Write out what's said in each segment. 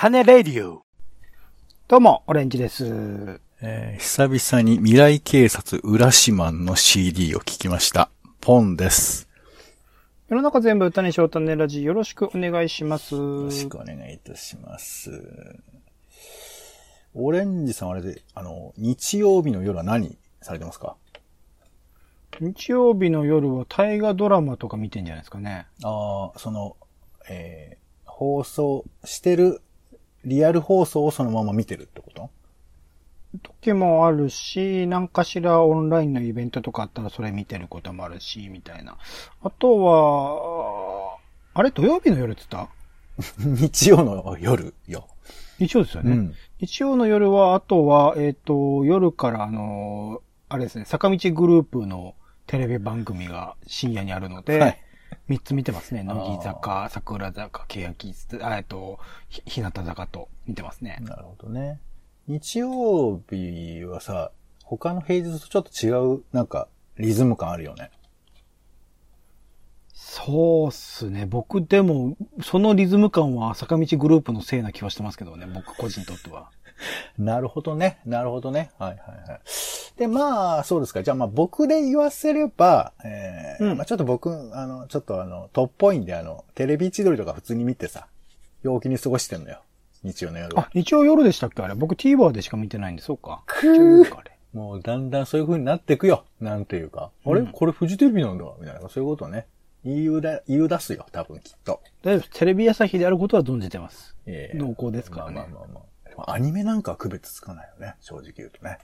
種レディオ。どうも、オレンジです。えー久々に未来警察浦島の CD を聞きました。ポンです。世の中全部種翔種ラジよろしくお願いします。よろしくお願いいたします。オレンジさんあれで、あの、日曜日の夜は何されてますか？日曜日の夜は大河ドラマとか見てんじゃないですかね。ああ、その、えー放送してる、リアル放送をそのまま見てるってこと？時もあるし、何かしらオンラインのイベントとかあったらそれ見てることもあるし、みたいな。あとは、あれ？土曜日の夜って言った？日曜の夜よ。日曜ですよね。うん日曜の夜は、あとは、えっ、と、夜からあの、あれですね、坂道グループのテレビ番組が深夜にあるので、はい三つ見てますね。乃木坂、桜坂、欅、あえっと、ひ日向坂と見てますね。なるほどね。日曜日はさ、他の平日とちょっと違う、なんか、リズム感あるよね。そうっすね。僕でも、そのリズム感は坂道グループのせいな気はしてますけどね。僕個人にとっては。なるほどね。なるほどね。はいはいはい。で、まあ、そうですか。じゃあまあ僕で言わせれば、えーうんまあちょっと僕、あの、ちょっとあの、トップポインであの、テレビ千鳥とか普通に見てさ、陽気に過ごしてんのよ。日曜の夜は。あ、日曜夜でしたっけ？あれ。僕 TVer でしか見てないんで、そうか。くー。もうだんだんそういう風になっていくよ。なんていうか。あれ？うんこれフジテレビなんだみたいな。そういうことをね。言いうだ、言い出すよ。多分きっと。大丈夫。テレビ朝日であることは存じてます。え濃厚ですからねまあまあまあまあ。アニメなんかは区別つかないよね。正直言うとね。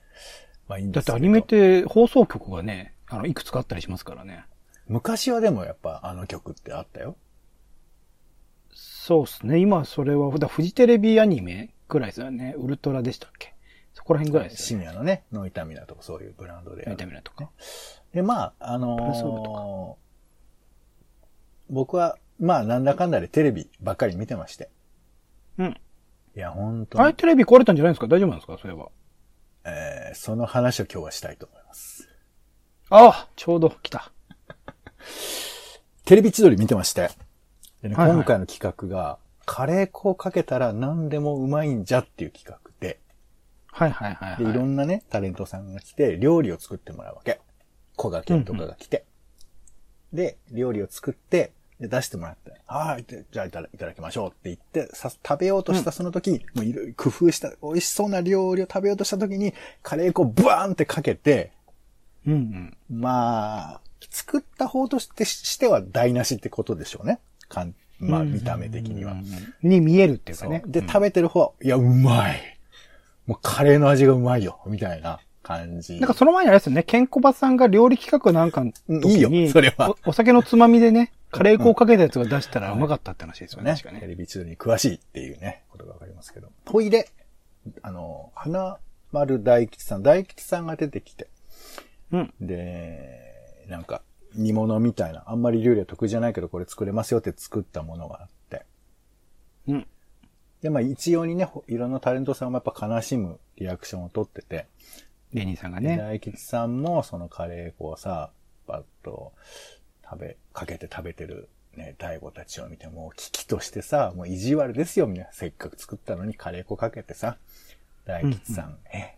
まあいいんですけどだってアニメって放送局がね、あの、いくつかあったりしますからね。昔はでもやっぱあの曲ってあったよ。そうっすね。今それは、だフジテレビアニメぐらいですよね。ウルトラでしたっけ？そこら辺ぐらいですよね。深夜のね、ノイタミナとかそういうブランドでやる。見た目だとか。で、まあ、あのー僕は、まあ、なんだかんだでテレビばっかり見てまして。うん。いや、本当にあれ、テレビ壊れたんじゃないですか？大丈夫なんですか？そういえば。えーその話を今日はしたいと思います。ああちょうど来た。テレビ千鳥見てまして。でね、はいはい今回の企画が、カレー粉をかけたら何でもうまいんじゃっていう企画で、はいはいはい、で、いはい。ろんなね、タレントさんが来て、料理を作ってもらうわけ。小賀健とかが来て。で、料理を作って、で出してもらって、はい、でじゃあいただいただきましょうって言って、さ、食べようとしたその時、もういろいろ工夫した、美味しそうな料理を食べようとした時に、カレー粉をブワーンってかけて、うんうん。まあ、作った方としてしては台無しってことでしょうね。かんまあ、見た目的には。に見えるっていうかね。で、食べてる方は、いや、うまい。もうカレーの味がうまいよ、みたいな感じ。なんかその前にあれですよね、ケンコバさんが料理企画なんかの時に、いいよそれはおお酒のつまみでね、カレー粉をかけたやつが出したらうまかったって話ですよね。ね、確かね。テレビ中に詳しいっていうね、ことがわかりますけど。ほいで、あの、花丸大吉さん、大吉さんが出てきて、うん。で、なんか、煮物みたいな、あんまり料理は得意じゃないけど、これ作れますよって作ったものがあって。うん。で、まあ一様にね、ほいろんなタレントさんもやっぱ悲しむリアクションを取ってて、芸人さんがでね。大吉さんもそのカレー粉をさ、バッと食べ、かけて食べてるね、大悟たちを見て、もう危機としてさ、もう意地悪ですよ、みんな。せっかく作ったのにカレー粉かけてさ、大吉さん、え、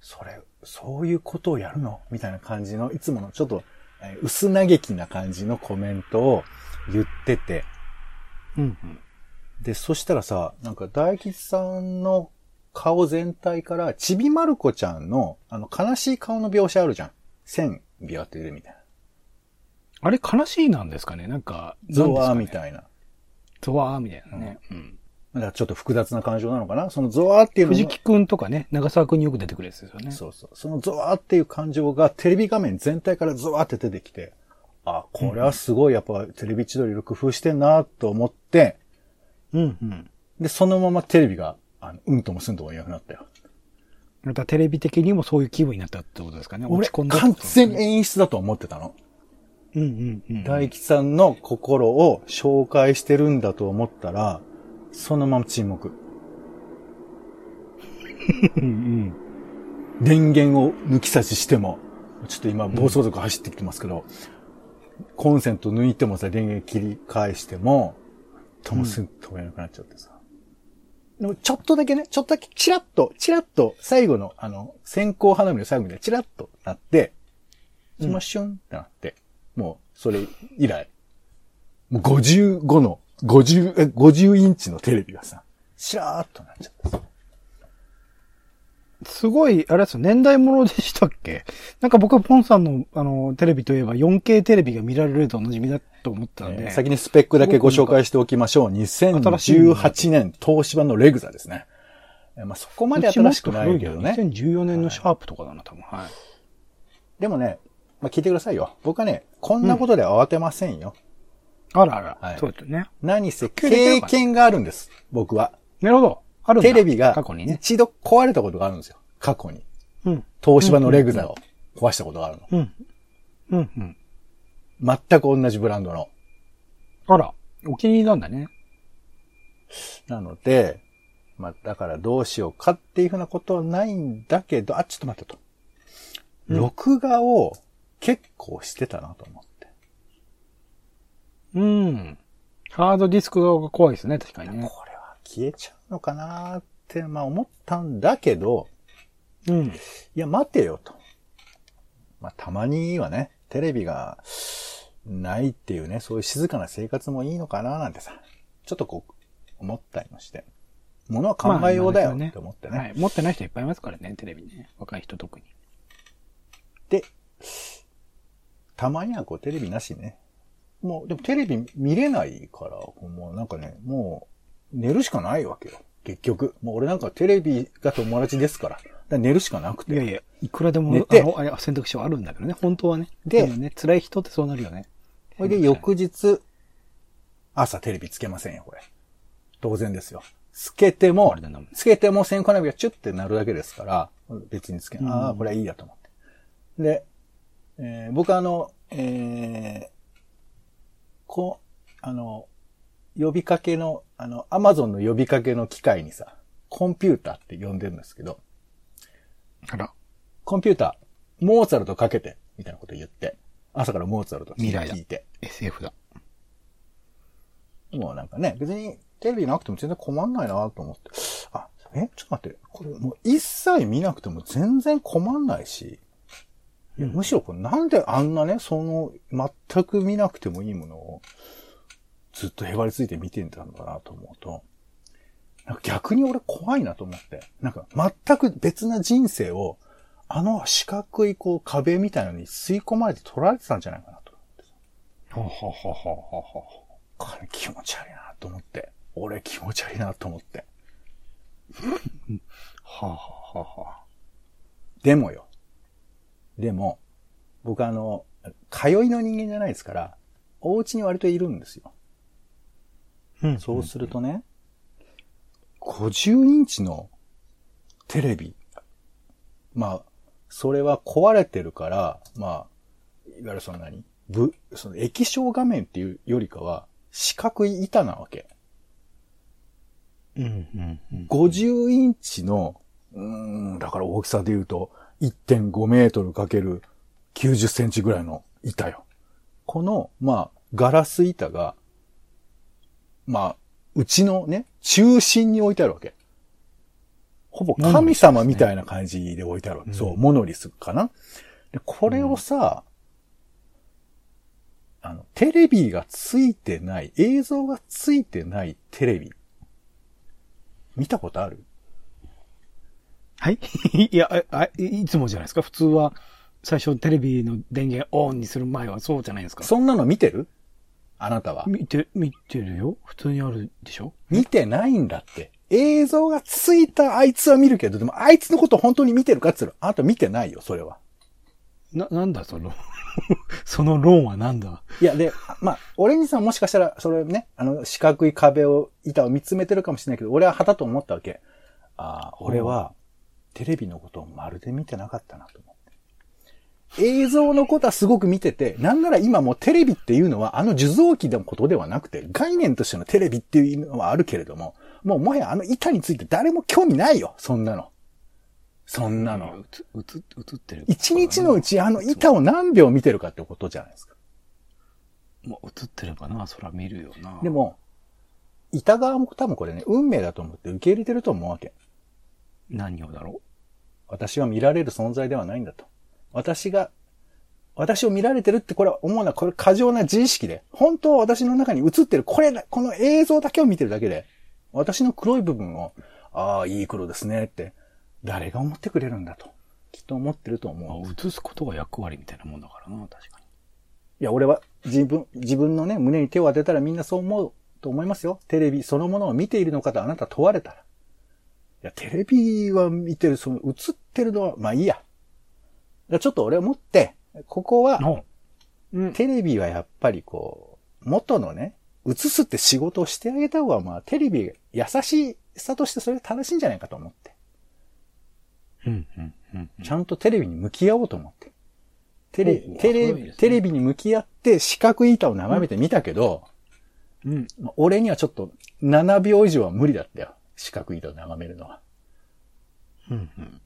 それ、そういうことをやるの？みたいな感じの、いつものちょっと、えー薄嘆きな感じのコメントを言ってて、うんうん。で、そしたらさ、なんか大吉さんの顔全体から、ちびまる子ちゃんの、あの、悲しい顔の描写あるじゃん。線、ビワって出るみたいな。あれ悲しいなんですかね？なんか、ゾワーみい。たいな。ゾワーみたいなね。うん。だからちょっと複雑な感情なのかな？そのゾワーっていうのが藤木くんとかね、長沢くんによく出てくるやつですよね。そうそう。そのゾワーっていう感情がテレビ画面全体からゾワーって出てきて、あ、これはすごいやっぱテレビ千鳥の工夫してんなと思って、うんうん。で、そのままテレビが、あの、うんともすんとも言わなくなったよ。またテレビ的にもそういう気分になったってことですかね？俺落ち込んだって完全に演出だと思ってたの。うんうんうん。大吉さんの心を紹介してるんだと思ったら、そのまま沈黙。うんうん。電源を抜き差ししても、ちょっと今暴走族走ってきてますけど、コンセント抜いてもさ、電源切り返しても、ともすぐ止めなくなっちゃってさ。でもちょっとだけね、ちょっとだけチラッと、チラッと、最後の、あの、線香花火の最後でチラッとなって、そのシュンってなって、もう、それ以来、もう55の、50、え、50インチのテレビがさ、シラーっとなっちゃった。すごい、あれですよ、年代物でしたっけ？なんか僕はポンさんの、あの、テレビといえば 4K テレビが見られるとおなじみだと思ったんで。えー先にスペックだけご紹介しておきましょう。2018年東芝のレグザですね。えーまあ、そこまで新しくないけどね。2014年のシャープとかだな、多分。はい。でもね、まあ、聞いてくださいよ。僕はね、こんなことで慌てませんよ。あらあら。はいそうですよね。何せ経験があるんです。僕は。なるほど。あるんだテレビが過去にね。一度壊れたことがあるんですよ。過去に。うん。東芝のレグザを壊したことがあるの。うん。うん、うん。全く同じブランドの。あら。お気に入りなんだね。なので、まあ、だからどうしようかっていうふうなことはないんだけど、あ、ちょっと待ってと。録画を結構してたなと思って。うん。ハードディスク側が怖いですね、確かにね。これは消えちゃうのかなって、まあ思ったんだけど、うん。いや、待てよと。まあ、たまにはね、テレビがないっていうね、そういう静かな生活もいいのかななんてさ、ちょっとこう、思ったりもして。ものは考えようだよまあって思ってね。はい。持ってない人いっぱいいますからね、テレビね。若い人特に。で、たまにはこうテレビなしね。もう、でもテレビ見れないから、もうなんかね、もう寝るしかないわけよ。結局。もう俺なんかテレビが友達ですから。だから寝るしかなくて。いやいや、いくらでも、寝てあの、あれ選択肢はあるんだけどね、本当はね。でもね、辛い人ってそうなるよね。それで翌日、朝テレビつけませんよ、これ。当然ですよ。つけてもつけても線香花火がチュッてなるだけですから、別につけ、うんああ、これはいいやと思って。で、えー僕あの、えーこう、あの、呼びかけの、あの、アマゾンの呼びかけの機械にさ、コンピューターって呼んでるんですけど、あら。コンピューター、モーツァルトかけて、みたいなこと言って、朝からモーツァルト未来だ聞いて、SF だ。もうなんかね、別にテレビなくても全然困んないなと思って。あ、え？ちょっと待って。これもう一切見なくても全然困んないし。いやむしろこれなんであんなね、その、全く見なくてもいいものを、ずっとへばりついて見てんだろうなと思うと、なんか逆に俺怖いなと思って。なんか全く別な人生を、あの四角いこう壁みたいなのに吸い込まれて取られてたんじゃないかなと。はははははは。これ気持ち悪いなと思って。俺気持ち悪いなと思って。はははは。でもよ。でも、僕あの、通いの人間じゃないですから、お家に割といるんですよ。うんそうするとね、50インチのテレビ。まあ、それは壊れてるから、まあ、いわゆるそんなに、ぶ、その液晶画面っていうよりかは、四角い板なわけ。うん、うん、うん。50インチの、うーん、だから大きさで言うと、1.5メートルかける90センチぐらいの板よ。この、まあ、ガラス板が、まあ、うちのね、中心に置いてあるわけ。ほぼ神様みたいな感じで置いてあるわけ。うんそう、モノリスかな。で、これをさ、あの、テレビがついてない、映像がついてないテレビ。見たことある？はい いや、ああいつもじゃないですか？普通は、最初テレビの電源オンにする前はそうじゃないですか？そんなの見てる？あなたは。見て、見てるよ。普通にあるでしょ？見てないんだって。映像がついたあいつは見るけど、でもあいつのこと本当に見てるかって言ったら、あなた見てないよ、それは。な、なんだその、その論はなんだ？いや、で、まあ、オレンジさんもしかしたら、それね、あの、四角い壁を、板を見つめてるかもしれないけど、俺は旗と思ったわけ。ああ、俺は、テレビのことをまるで見てなかったなと思って。映像のことはすごく見てて、なんなら今もうテレビっていうのはあの受像機のことではなくて、概念としてのテレビっていうのはあるけれども、もうもはやあの板について誰も興味ないよ、そんなの。そんなの。うつ、うつ、映ってる。一日のうちあの板を何秒見てるかってことじゃないですか。もう映ってればな、そら見るよな。で、も、いた側も多分これね、運命だと思って受け入れてると思うわけ。何をだろ私は見られる存在ではないんだと。私が、私を見られてるってこれは思うのはこれ過剰な自意識で、本当は私の中に映ってる、これ、この映像だけを見てるだけで、私の黒い部分を、ああ、いい黒ですねって、誰が思ってくれるんだと。きっと思ってるとう思う。あ映すことが役割みたいなもんだからな、確かに。いや、俺は自分、自分のね、胸に手を当てたらみんなそう思うと思いますよ。テレビそのものを見ているのかとあなた問われたら。いや、テレビは見てる、その映ってるのは、まあいいや。じゃあちょっと俺思って、ここは、の、うん。テレビはやっぱりこう、元のね、映すって仕事をしてあげた方が、まあ、テレビ、優しさとしてそれが正しいんじゃないかと思って。うん、うん、うん。ちゃんとテレビに向き合おうと思って。テレおうテレすごいですねテレビに向き合って四角い板を眺めてみたけど、うん。まあ俺にはちょっと7秒以上は無理だったよ。四角い板を眺めるのは。うん、うん。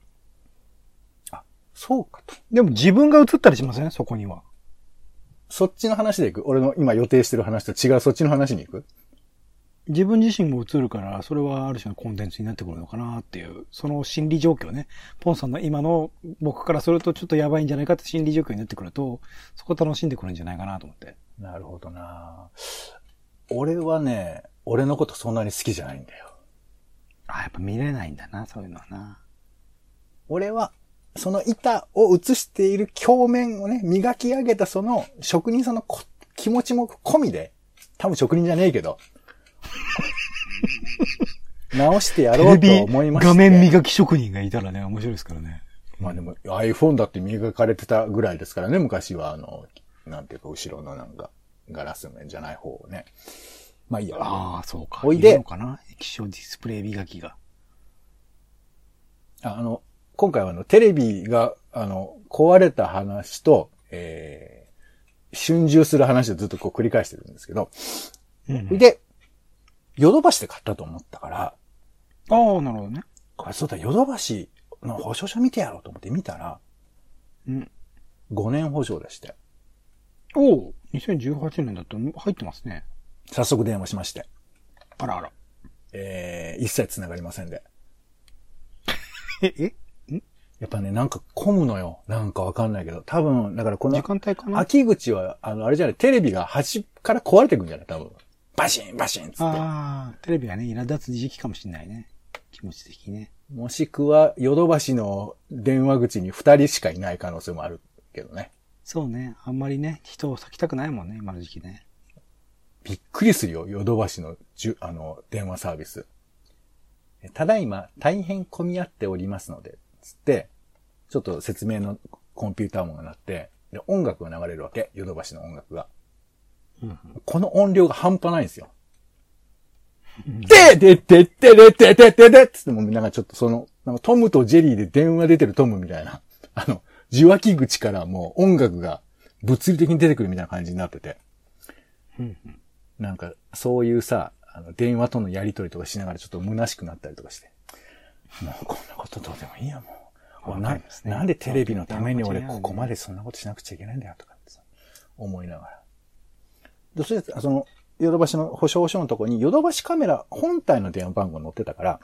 そうかと。でも自分が映ったりしません？そこには。そっちの話で行く？俺の今予定してる話と違うそっちの話に行く？自分自身も映るから、それはある種のコンテンツになってくるのかなっていう、その心理状況ね。ポンさんの今の僕からするとちょっとやばいんじゃないかって心理状況になってくると、そこ楽しんでくるんじゃないかなと思って。なるほどな俺はね、俺のことそんなに好きじゃないんだよ。あ、やっぱ見れないんだな、そういうのはな。俺は、その板を映している鏡面をね、磨き上げたその職人さんのこ気持ちも込みで、多分職人じゃねえけど、直してやろうと思いまして。画面磨き職人がいたらね、面白いですからね。まあでも iPhone だって磨かれてたぐらいですからね、昔はあの、なんていうか後ろのなんか、ガラス面じゃない方をね。まあいいや。ああ、そうか。おいでるのかな？液晶ディスプレイ磨きが。ああの、今回はあの、テレビが、あの、壊れた話と、えー、春秋する話をずっとこう繰り返してるんですけど、うんで、ヨドバシで買ったと思ったから、ああ、なるほどね。これそうだ、ヨドバシの保証書見てやろうと思って見たら、うん。5年保証でして、おお、2018年だと入ってますね。早速電話しまして、あらあら。えー、一切繋がりませんで。え、えやっぱね、なんか混むのよ。なんかわかんないけど。多分、だからこの時、間帯かな？秋口は、あの、あれじゃない、テレビが端から壊れてくんじゃない？多分。バシンバシンっつって。ああ、テレビがね、苛立つ時期かもしれないね。気持ち的にね。もしくは、ヨドバシの電話口に二人しかいない可能性もあるけどね。そうね。あんまりね、人を割きたくないもんね、今の時期ね。びっくりするよ、ヨドバシのじゅ、あの、電話サービス。ただいま、大変混み合っておりますので、つって、ちょっと説明のコンピューター音が鳴って、で、音楽が流れるわけ、ヨドバシの音楽が。うんこの音量が半端ないんですよ。で、で、で、で、で、で、で、で、で、つってもうなんかちょっとその、なんかトムとジェリーで電話出てるトムみたいな、あの、受話器口からもう音楽が物理的に出てくるみたいな感じになってて。うんなんか、そういうさ、あの、電話とのやりとりとかしながらちょっと虚しくなったりとかして。もうこんなことどうでもいいや、もう。わなねなんでテレビのために俺ここまでそんなことしなくちゃいけないんだよとかってさ、思いながら。で、そして、その、ヨドバシの保証書のとこに、ヨドバシカメラ本体の電話番号載ってたから、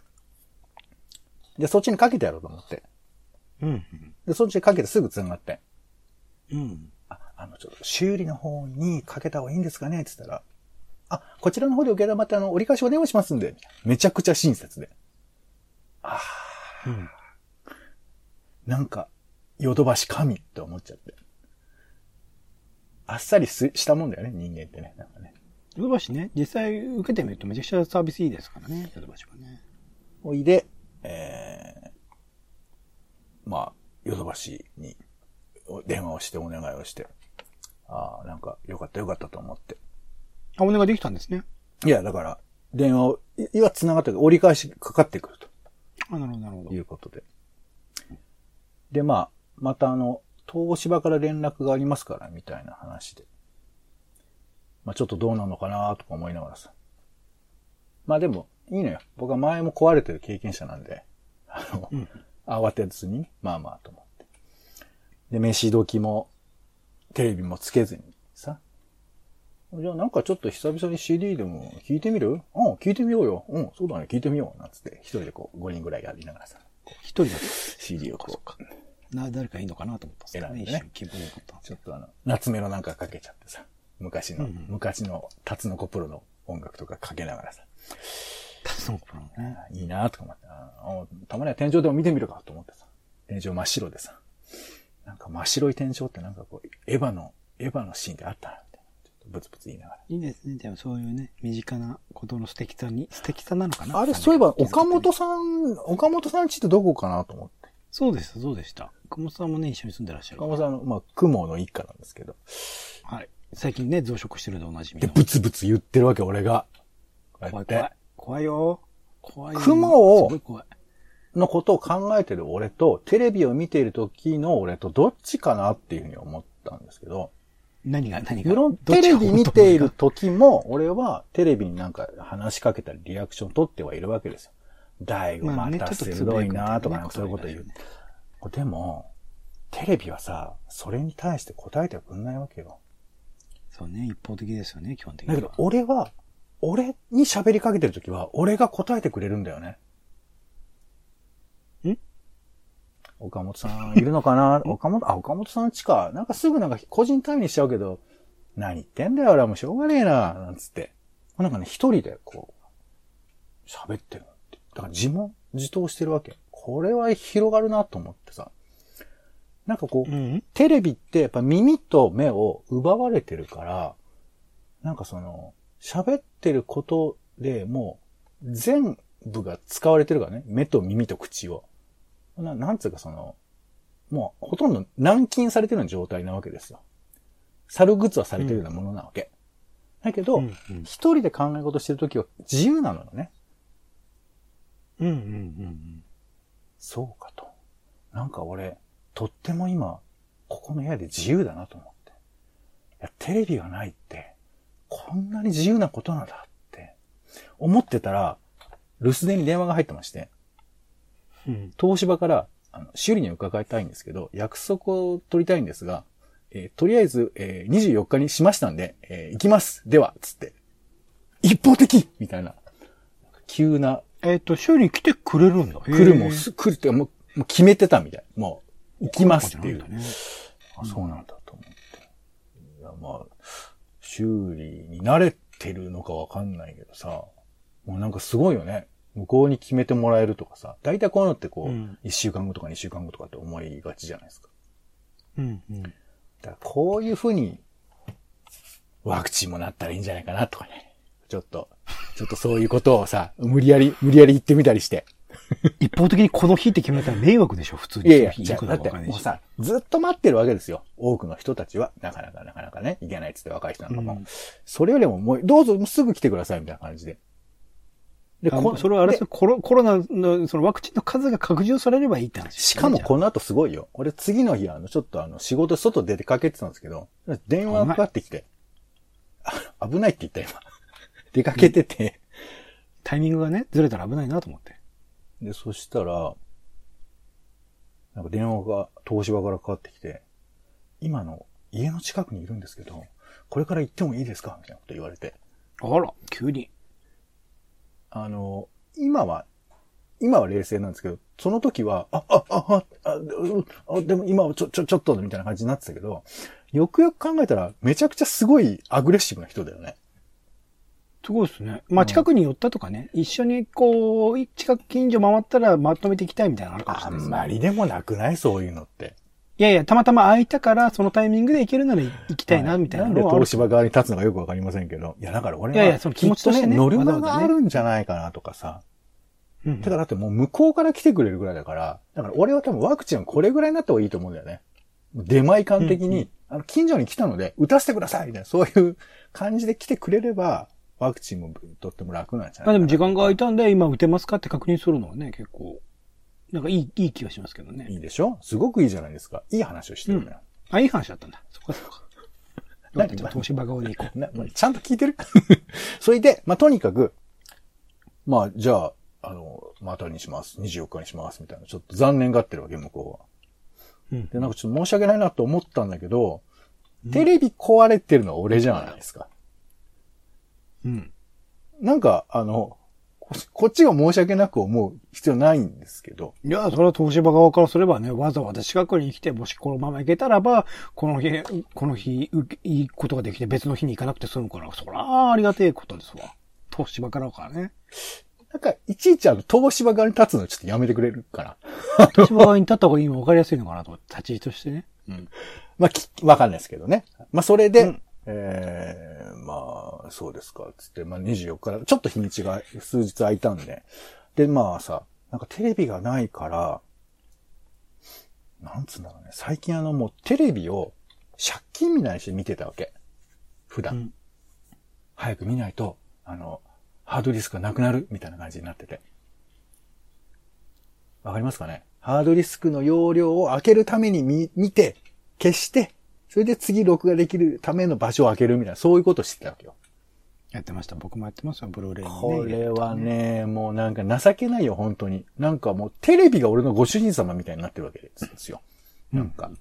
で、そっちにかけてやろうと思って。うん。で、そっちにかけてすぐ繋がって。うん。あ、あの、ちょっと修理の方にかけた方がいいんですかねって言ったら、あ、こちらの方で受け止まってあの、折り返しお電話しますんで、めちゃくちゃ親切で。あうん。ーなんか、ヨドバシ神って思っちゃって。あっさりすしたもんだよね、人間ってね。なんかね。ヨドバシね、実際受けてみるとめちゃくちゃサービスいいですからね、ヨドバシはね。おいで、えー、まあ、ヨドバシにお電話をしてお願いをして。ああ、なんか、よかったよかったと思って。あ、お願いできたんですね。いや、だから、電話を、い今繋がってる折り返しかかってくるあ、なるほど、なるほとど。いうことで。で、まあ、またあの、東芝から連絡がありますから、みたいな話で。まあちょっとどうなのかなとか思いながらさ。まあでも、いいのよ。僕は前も壊れてる経験者なんで、あの、うん慌てずに、まあまあと思って。で、飯時も、テレビもつけずにさ、じゃあなんかちょっと久々に CD でも聞いてみる？うん、聞いてみようよ。うん、そうだね、聞いてみよう。なんつって、一人でこう、5人ぐらいやりながらさ、一人だと。CD をこう、な、誰かいいのかなと思ったんですけどね。ちょっとあの、夏目のなんかかけちゃってさ、昔の、うんうん。昔のタツノコプロの音楽とかかけながらさ、タの頃のね。いいなとか思って、たまには天井でも見てみるかと思ってさ、天井真っ白でさ、なんか真っ白い天井ってなんかこう、エヴァの、エヴァのシーンであった？ブツブツ言いながら。いいですね。でもそういうね、身近なことの素敵さに、素敵さなのかな？あれ、そういえば、岡本ささん、岡本さんちってどこかなと思って。そうでした、そうでした。岡本さんもね、一緒に住んでらっしゃる岡。本さんの、まあ、雲の一家なんですけど。はい。最近ね、増殖してるでおなじみで、の。ブツブツ言ってるわけ、俺が。こうやって怖い怖い。怖いよ。怖いよ。雲をすごい怖い。のことを考えてる俺と、テレビを見ている時の俺とどっちかなっていうふうに思ったんですけど、何が、何が？無論テレビ見ている時も、俺はテレビになんか話しかけたりリアクション取ってはいるわけですよ。大悟また鋭いなとかなんかそういうこと言う。でも、テレビはさ、それに対して答えてはくんないわけよ。そうね、一方的ですよね、基本的には。だけど、俺は、俺に喋りかけてる時は、俺が答えてくれるんだよね。ん岡本さんいるのかな？岡本、あ、岡本さんちか。なんかすぐなんか個人単位にしちゃうけど、何言ってんだよ、俺はもうしょうがねえな、なんつって。なんかね、一人でこう、喋ってるって。だから自問自答してるわけ。これは広がるなと思ってさ。なんかこう、うん？テレビってやっぱ耳と目を奪われてるから、なんかその、喋ってることでもう全部が使われてるからね。目と耳と口を。ななんつうかその、もうほとんど軟禁されてるような状態なわけですよ。猿グッズはされてるようなものなわけ。だけど、うんうん一人で考え事してるときは自由なのよね。うんうんうんそうかと。なんか俺、とっても今、ここの部屋で自由だなと思って。いや、テレビがないって、こんなに自由なことなんだって、思ってたら、留守電に電話が入ってまして、東芝から、あの、修理に伺いたいんですけど、約束を取りたいんですが、えーとりあえず、えー24日にしましたんで、えー行きますではつって、一方的みたいな、急なえっ、と、修理に来てくれるんだ。来るもす、来るって、もう、もう決めてたみたい。もう、行きますっていう。ね。あ、そうなんだと思って。いや、まあ、修理に慣れてるのかわかんないけどさ、もうなんかすごいよね。向こうに決めてもらえるとかさ、大体こういうのってこう、うん一、週間後とか二週間後とかって思いがちじゃないですか。うんうん。だからこういう風に、ワクチンもなったらいいんじゃないかなとかね。ちょっと、ちょっとそういうことをさ、無理やり、無理やり言ってみたりして。一方的にこの日って決めたら迷惑でしょ、普通に。いやいや、じゃあ、だってもうさ、ずっと待ってるわけですよ。多くの人たちは。なかなかなかなかね、いけないっつって若い人なんかも。うんそれよりももう、どうぞすぐ来てくださいみたいな感じで。で、あこそれはあれコロコロナのそのワクチンの数が拡充されればいいって話ねじゃあかもこの後すごいよ。俺次の日、あの、ちょっとあの、仕事外出てかけてたんですけど、電話がかかってきて、あ危ないって言った今。出かけてて、タイミングがね、ずれたら危ないなと思って。で、そしたら、なんか電話が東芝からかかってきて、今の家の近くにいるんですけど、これから行ってもいいですか？みたいなこと言われて。あら、急に。あの、今は、今は冷静なんですけど、その時は、あ、あ、あ、あ、あ、うあでも今はちょ、ちょ、ちょっと、みたいな感じになってたけど、よくよく考えたら、めちゃくちゃすごいアグレッシブな人だよね。すごいですね。まあ、近くに寄ったとかね、一緒にこう、近く近所回ったらまとめていきたいみたいなのあるかもしあれないね。んまりでもなくない？そういうのって。いやいや、たまたま空いたから、そのタイミングで行けるなら行きたいな、みたいなんでのはある東芝側に立つのかよくわかりませんけど。いや、だから俺は、いやいやその気持ちとしてねきっノルマがあるんじゃないかなとかさ。うんてかだってもう向こうから来てくれるぐらいだから、だから俺は多分ワクチンはこれぐらいになった方がいいと思うんだよね。出前感的に、あの、近所に来たので、打たせてくださいみたいな、そういう感じで来てくれれば、ワクチンもとっても楽なんじゃないかな。まあでも時間が空いたんで、今打てますかって確認するのはね、結構、なんかいい、いい気がしますけどね。いいでしょ？すごくいいじゃないですか。いい話をしてるんだよ。あ、いい話だったんだ。そっかそっか。よか った、じゃあ東芝側で行こう。ちゃんと聞いてる？それで、まあ、とにかく、まあ、じゃあ、あの、またにします。24日にします。みたいな。ちょっと残念がってるわけ、向こうは。うん。で、なんかちょっと申し訳ないなと思ったんだけど、テレビ壊れてるのは俺じゃないですか。うん。なんか、あの、ここっちが申し訳なく思う必要ないんですけど、いや、それは東芝側からすればね、わざわざ近くに来て、もしこのまま行けたらば、この日、この日、ういいことができて別の日に行かなくて済むから、そら、ありがてえことですわ。東芝からからね。なんか、いちいちあの、東芝側に立つのちょっとやめてくれるかな。東芝側に立った方がいいの分かりやすいのかなと立ち位置としてね。うん。まあ、き、わかんないですけどね。まあ、それで、うんええまあ、そうですか、つって、まあ、24日から、ちょっと日にちが数日空いたんで。で、まあさ、なんかテレビがないから、なんつうんだろうね。最近あの、もうテレビを借金みたいにして見てたわけ。普段。うん早く見ないと、あの、ハードディスクがなくなるみたいな感じになってて。わかりますかね？ハードディスクの容量を開けるために見、見て、消して、それで次録画できるための場所を開けるみたいな、そういうことをしてたわけよ。やってました。僕もやってますよ、ブルーレイにね。これはね、もうなんか情けないよ、本当に。なんかもうテレビが俺のご主人様みたいになってるわけですよ。なんか、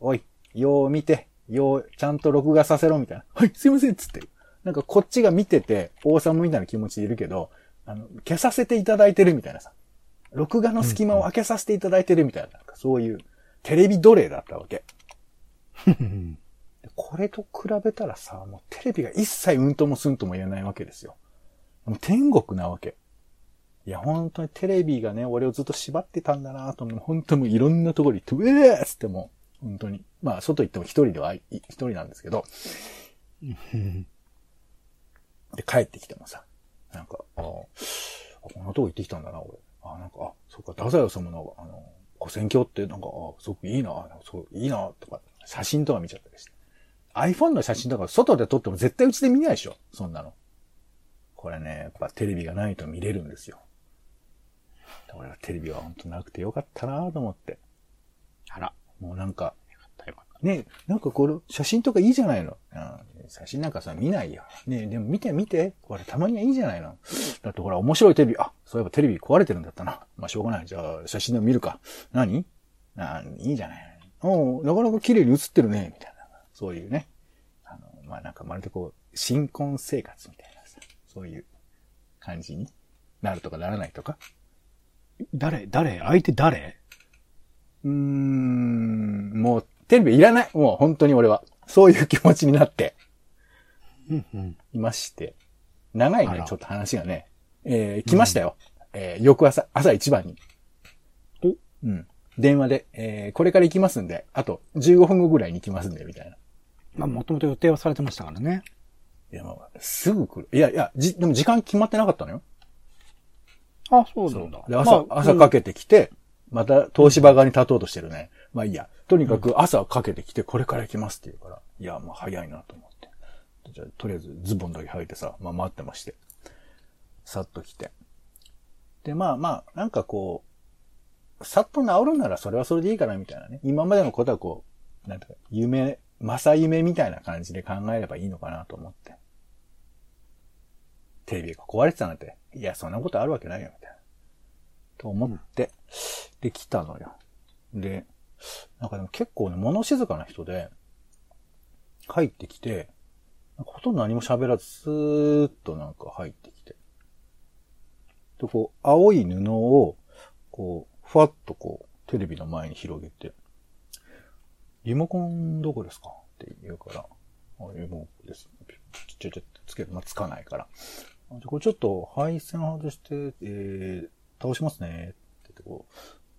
おい、よう見て、よう、ちゃんと録画させろ、みたいな。はい、すいません、つって。なんかこっちが見てて、王様みたいな気持ちでいるけど、あの、消させていただいてるみたいなさ。録画の隙間を開けさせていただいてるみたいな、なんかそういう、テレビ奴隷だったわけ。これと比べたらさ、もうテレビが一切うんともすんとも言えないわけですよ。もう天国なわけ。いや、本当にテレビがね、俺をずっと縛ってたんだなと思う。本当にもういろんなところに行って、うえーっつってもう、本当に。まあ、外行っても一人では、い一人なんですけど、う んで、帰ってきてもさ、なんか、ああ、こんなとこ行ってきたんだな、俺。あなんか、あ、そっか、太宰治の、あの、古戦鏡ってなんか、あすごくいいな、そう、いいな、とか、写真とか見ちゃったりして。iPhone の写真とか外で撮っても絶対うちで見ないでしょそんなの。これね、やっぱテレビがないと見れるんですよ。俺はテレビは本当なくてよかったなと思って。あら。もうなんか、ねなんかこれ、写真とかいいじゃないの。うん写真なんかさ、見ないよ。ねでも見て見て。これたまにはいいじゃないの。だってほら、面白いテレビ、あ、そういえばテレビ壊れてるんだったな。まあしょうがない。じゃあ、写真でも見るか。何？あいいじゃない。おうなかなか綺麗に写ってるね。みたいな。そういうね。あの、まあなんかまるでこう、新婚生活みたいなさ、そういう感じになるとかならないとか。た。誰誰？相手誰？うーん、もうテレビいらない。もう本当に俺は。そういう気持ちになって。うんうん。いまして。長いねちょっと話がね。えー、来ましたよ。えー、翌朝、朝一番に。おうん。電話で、えー、これから行きますんで、あと15分後ぐらいに行きますんで、みたいな。まあ、もともと予定はされてましたからね。いや、まあ、すぐ来る。いやいや、じ、でも時間決まってなかったのよ。あ、そうなんだ。で、朝、まあ朝かけてきて、また東芝側に立とうとしてるね。まあいいや。とにかく朝かけてきて、これから行きますって言うから、いや、まあ早いなと思って。じゃあ、とりあえずズボンだけ履いてさ、まあ待ってまして。さっと来て。で、まあまあ、なんかこう、さっと治るならそれはそれでいいかなみたいなね。今までのことはこう、なんていうか、夢、正夢みたいな感じで考えればいいのかなと思って。テレビが壊れてたなんて、いや、そんなことあるわけないよ、みたいな。と思って、で、来たのよ。で、なんかでも結構ね、物静かな人で、帰ってきて、ほとんど何も喋らず、スーッとなんか入ってきて。で、こう、青い布を、こう、ふわっとこう、テレビの前に広げて、リモコンどこですかって言うから、あリモコンです。ちっちゃいちゃってつける。まあ、つかないから。あじゃこれちょっと配線外して、えー、倒しますね。って言ってこ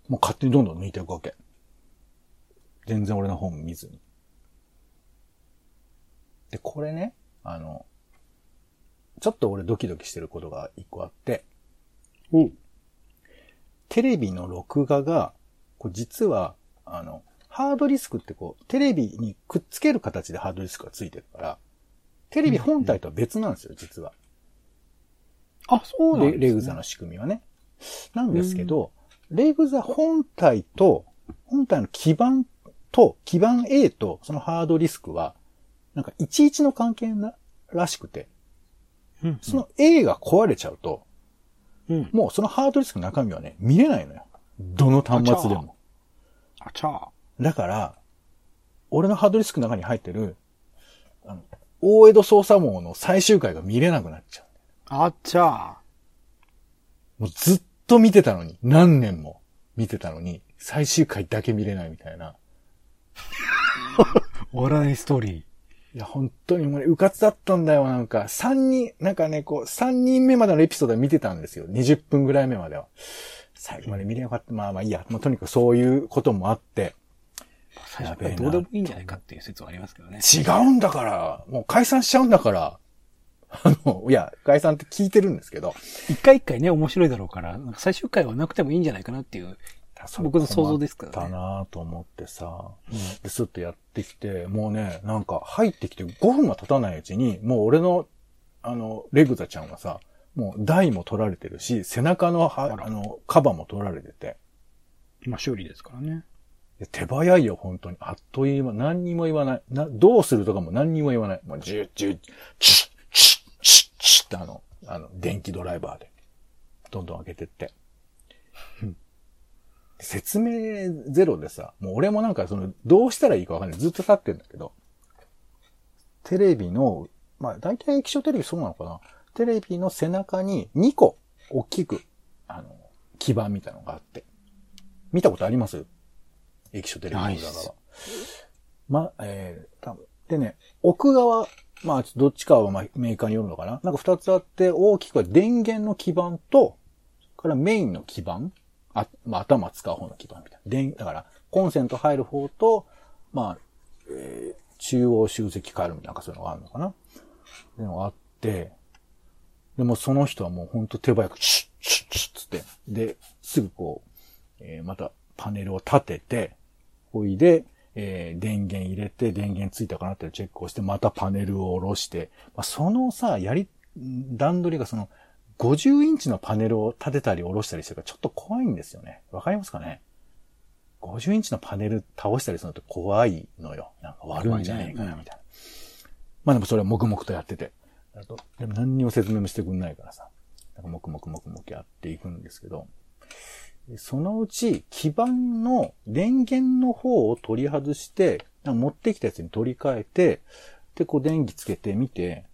う、もう勝手にどんどん抜いていくわけ。全然俺の本見ずに。で、これね、あの、ちょっと俺ドキドキしてることが一個あって、おうテレビの録画が、こう実は、あの、ハードディスクってこう、テレビにくっつける形でハードディスクがついてるから、テレビ本体とは別なんですよ、実は。あ、そうなんレです、ね、レグザの仕組みはね。なんですけど、レグザ本体と、本体の基板と、基板 A とそのハードディスクは、なんか11の関係な、らしくて、うん。その A が壊れちゃうと、うん。もうそのハードディスクの中身はね、見れないのよ。どの端末でも。あちゃだから、俺のハードディスクの中に入ってる、あの、大江戸捜査網の最終回が見れなくなっちゃう。あっちゃもうずっと見てたのに、何年も見てたのに、最終回だけ見れないみたいな。終わらないストーリー。いや、本当にもうね、うかつだったんだよ、なんか。三人、なんかね、こう、三人目までのエピソードは見てたんですよ。20分ぐらい目までは。最後まで見れなかった。まあまあいいや。もうとにかくそういうこともあって。最初からどうでもいいんじゃないかっていう説はありますけどね。違うんだから、もう解散しちゃうんだから。あの、いや、解散って聞いてるんですけど。一回一回ね、面白いだろうから、最終回はなくてもいいんじゃないかなっていう。僕の想像ですけどねだなと思ってさ、で、スッとやってきて、もうね、なんか入ってきて5分は経たないうちに、もう俺の、あの、レグザちゃんはさ、もう台も取られてるし、背中のは、らあの、カバーも取られてて、まあ修理ですからね。手早いよ、本当に。あっという間、何にも言わない。な、どうするとかも何にも言わない。もう、ジュッ、ジュッ、チッ、チッ、チッ、チッってあの、あの、電気ドライバーで、どんどん開けてって。説明ゼロでさ、もう俺もなんかその、どうしたらいいかわかんない。ずっと立ってんだけど、テレビの、まあ大体液晶テレビそうなのかな。テレビの背中に2個大きく、あの、基板みたいなのがあって。見たことあります？液晶テレビの裏側。ま、えー、多分。でね、奥側、まあ、どっちかはまあメーカーによるのかな。なんか二つあって、大きくは電源の基板と、からメインの基板あ、まあ、頭使う方の基板みたいな。電、だから、コンセント入る方と、まあ、えー中央集積回路みたいなそういうのがあるのかなっていうのがあって、でもその人はもうほんと手早く、シュッ、シュッ、シュッつって、で、すぐこう、えーまたパネルを立てて、ほいで、えー電源入れて、電源ついたかなってチェックをして、またパネルを下ろして、まあ、そのさ、やり、段取りがその、50インチのパネルを立てたり下ろしたりしてるからちょっと怖いんですよね。わかりますかね ?50 インチのパネル倒したりするのって怖いのよ。なんか悪いんじゃないかな、みたいな。まあでもそれは黙々とやってて。あとでも何にも説明もしてくんないからさ。なんか黙々黙々やっていくんですけど。でそのうち、基板の電源の方を取り外して、持ってきたやつに取り替えて、で、こう電気つけてみて、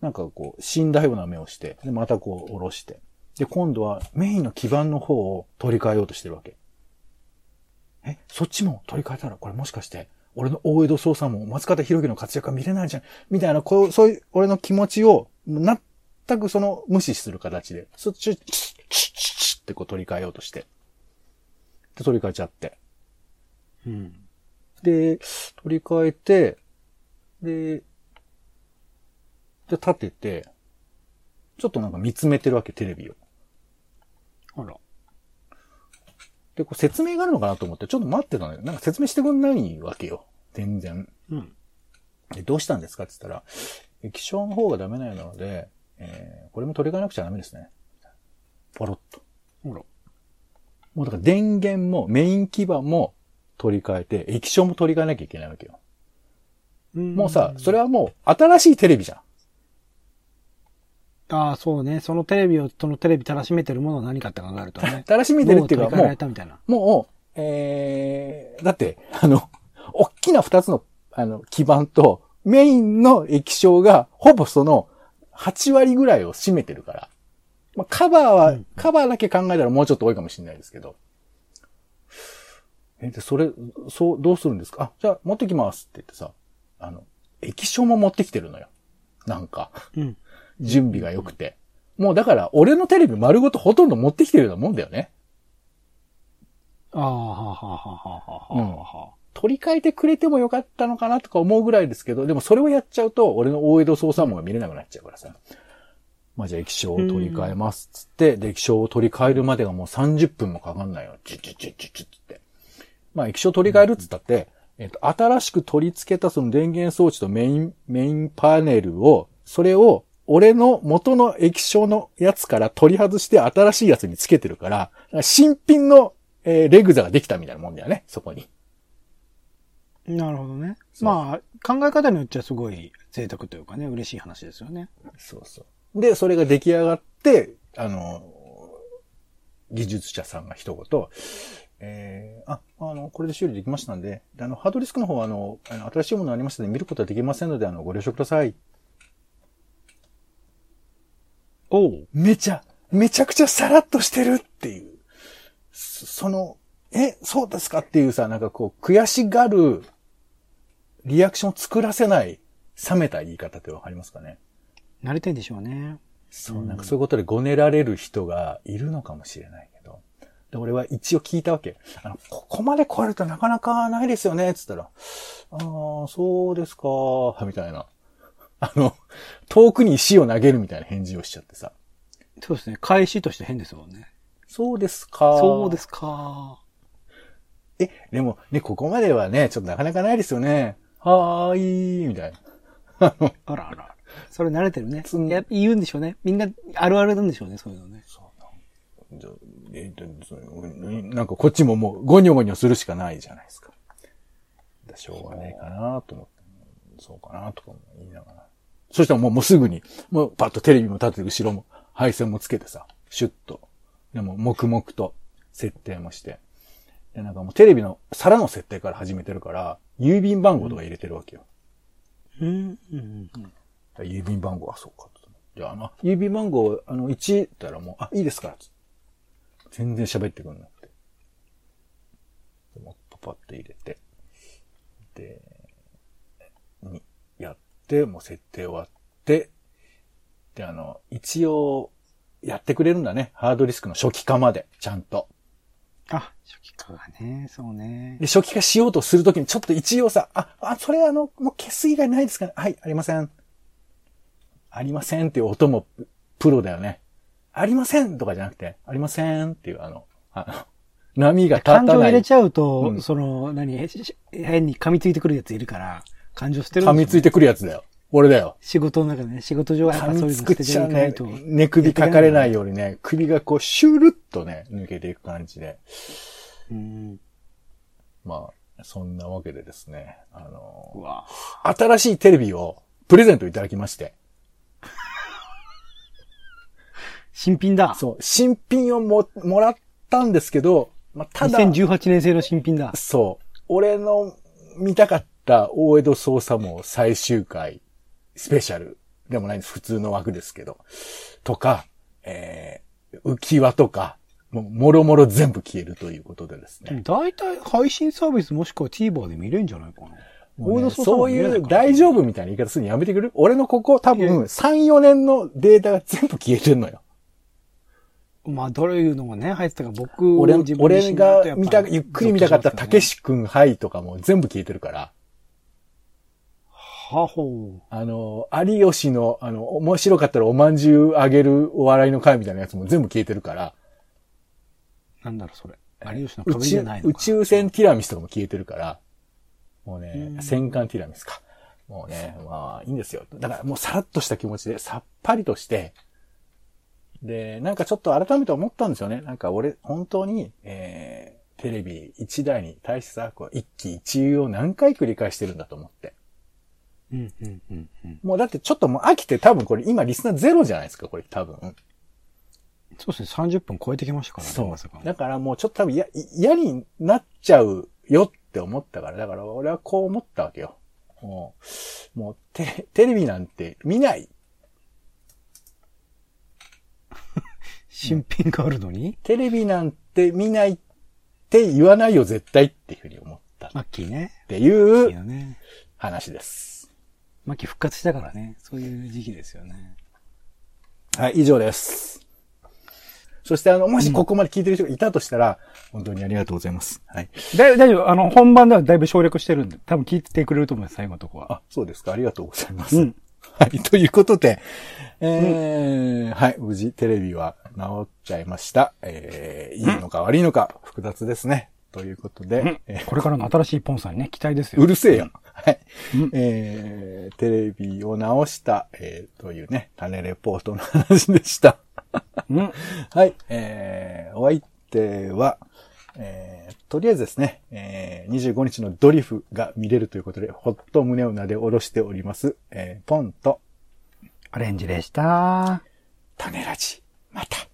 なんかこう、死んだような目をして、で、またこう、下ろして。で、今度はメインの基板の方を取り替えようとしてるわけ。え、そっちも取り替えたら、これもしかして、俺の大江戸捜査も松方弘樹の活躍が見れないじゃん、みたいな、こう、そういう、俺の気持ちを、全くその、無視する形で、そっち、チッ、チッ、チッ、チッってこう取り替えようとして。で、取り替えちゃって。うん。で、取り替えて、で、で、立てて、ちょっとなんか見つめてるわけ、テレビを。あら。で、こう説明があるのかなと思って、ちょっと待ってたのよ。なんか説明してくんないわけよ。全然。うん。で、どうしたんですかって言ったら、液晶の方がダメなようなので、えー、これも取り替えなくちゃダメですね。ポロッと。あら。もうだから電源もメイン基板も取り替えて、液晶も取り替えなきゃいけないわけよ。もうさ、それはもう新しいテレビじゃん。ああ、そうね。そのテレビを、そのテレビたらしめてるものは何かって考えるとね。新しめてるっていうか、もうもれたみたいな。う、もう、えー、だって、あの、大きな二つの、あの、基板と、メインの液晶が、ほぼその、8割ぐらいを占めてるから。まあ、カバーは、うんカバーだけ考えたらもうちょっと多いかもしれないですけど。え、で、それ、そう、どうするんですか？あ、じゃあ、持ってきますって言ってさ、あの、液晶も持ってきてるのよ。なんか。うん。準備が良くて。もうだから、俺のテレビ丸ごとほとんど持ってきてるようなもんだよね。ああ、はあ、はあ、はあ、はあ、はあ、は取り替えてくれてもよかったのかなとか思うぐらいですけど、でもそれをやっちゃうと、俺の大江戸捜査網が見れなくなっちゃうからさ。まあじゃあ液晶を取り替えますっつって、で液晶を取り替えるまでがもう30分もかかんないよ。チュッチュッチュッチュッチュって。まあ液晶取り替えるっつったって、えっと、新しく取り付けたその電源装置とメイン、メインパネルを、それを、俺の元の液晶のやつから取り外して新しいやつにつけてるから、新品の、えーレグザができたみたいなもんだよね、そこに。あ。なるほどね。まあ、考え方によっちゃすごい贅沢というかね、嬉しい話ですよね。そうそう。で、それが出来上がって、あの、技術者さんが一言、えー、あ、あの、これで修理できましたんで、であの、ハードディスクの方は、あの、あの新しいものありましたので見ることはできませんので、あの、ご了承ください。おう。めちゃ、めちゃくちゃさらっとしてるっていう。そその、え、そうですかっていうさ、なんかこう、悔しがる、リアクションを作らせない、冷めた言い方ってわかりますかね？慣れてんでしょうね。そう、なんかそういうことでごねられる人がいるのかもしれないけど。で、俺は一応聞いたわけ。あの、ここまで来られるとなかなかないですよね、つったら。ああ、そうですか、みたいな。あの、遠くに石を投げるみたいな返事をしちゃってさ。そうですね。返しとして変ですもんね。そうですか。そうですか。え、でもね、ここまではね、ちょっとなかなかないですよね。はーい、みたいな。あらあら。それ慣れてるね。や言うんでしょうね。みんな、あるあるなんでしょうね、そういうのね。じゃえでそうなんかこっちももうゴニョゴニョするしかないじゃないですか。だしょうがねえかなと思って。そうかなとかも言いながら。そしたらもうもうすぐに、もうパッとテレビも立てて後ろも配線もつけてさ、シュッと。でも黙々と設定もして。で、なんかもうテレビの皿の設定から始めてるから、郵便番号とか入れてるわけよ。うん。うん。郵便番号はそうかと。じゃあ、あの、郵便番号、あの、1ったらもう、あ、いいですから、全然喋ってくんなくて。でも、パパって入れて、で、もう設定終わって、で、あの、一応、やってくれるんだね。ハードディスクの初期化まで、ちゃんと。あ、初期化がね、そうねで、。初期化しようとするときに、ちょっと一応さ、あ、あ、それあの、もう消す以外ないですかねはい、ありません。ありませんっていう音もププロだよね。ありませんとかじゃなくて、ありませんっていうあの、あの、波が立た感情入ない。れちゃうと、うんその、何、変に噛みついてくるやついるから、感情捨てる噛みついてくるやつだよ。俺だよ。仕事の中でね、仕事上はやっぱそういうつくっちゃいかないねと。、寝首かかれないようにね、首がこうシュルッとね、抜けていく感じで。うん。まあ、そんなわけでですね、あの新しいテレビをプレゼントいただきまして。新品だ。そう、新品をも、もらったんですけど、まあ、ただ、2018年製の新品だ。そう、俺の見たかった大江戸捜査網最終回スペシャルでもないんです。普通の枠ですけど。とか、えー、浮き輪とか、もう、もろもろ全部消えるということでですね。大体配信サービスもしくは TVer で見れるんじゃないかな。もうね大江戸捜査そういう大丈夫みたいな言い方するのやめてくれる俺のここ多分3、4年のデータが全部消えてんのよ。まあ、どういうのがね、入ってたか僕俺俺が見た、ゆっくり見たかったたけし。し君はいとかも全部消えてるから。はほあの、有吉の、あの、面白かったらおまんじゅうあげるお笑いの会みたいなやつも全部消えてるから、う。なんだろう、それ。有吉の壁じゃない、の宇か。宙船ティラミスとかも消えてるから、もうねう、ん戦艦ティラミスか。もうね、まあ、いいんですよ。だからもうさらっとした気持ちで、さっぱりとして、で、なんかちょっと改めて思ったんですよね。なんか俺、本当に、えー、テレビ一台に対してさ、こう一喜一憂を何回繰り返してるんだと思って。うん、うん、うん、うん。もうだってちょっともう飽きて多分これ今リスナーゼロじゃないですか、これ多分。そうですね、30分超えてきましたからね、そうまさか。だからもうちょっと多分嫌、嫌になっちゃうよって思ったから、だから俺はこう思ったわけよ。もう、もうテテレビなんて見ない。新品があるのに？テレビなんて見ないって言わないよ絶対っていうふうに思ったっマッキーね。ていう。話です。マッキー復活したからね。そういう時期ですよね。はい、以上です。そしてあの、もしここまで聞いてる人がいたとしたら、本当にありがとうございます。はい。大丈夫。あの、本番ではだいぶ省略してるんで、多分聞いてくれると思います、最後のとこは。あ、そうですか。ありがとうございます。うんはい。ということで、えーはい。無事テレビは治っちゃいました。えーいいのか悪いのか複雑ですね。ということで、えーこれからの新しいポンさんにね、期待ですよ。うるせえよ。はい。うんえーテレビを直した、えーというね、種レポートの話でした。うん。はい。えー、お相手は、えー、とりあえずですね、えー、25日のドリフが見れるということで、ほっと胸をなで下ろしております、えー、ポンと、アレンジでした。種ラジ。また。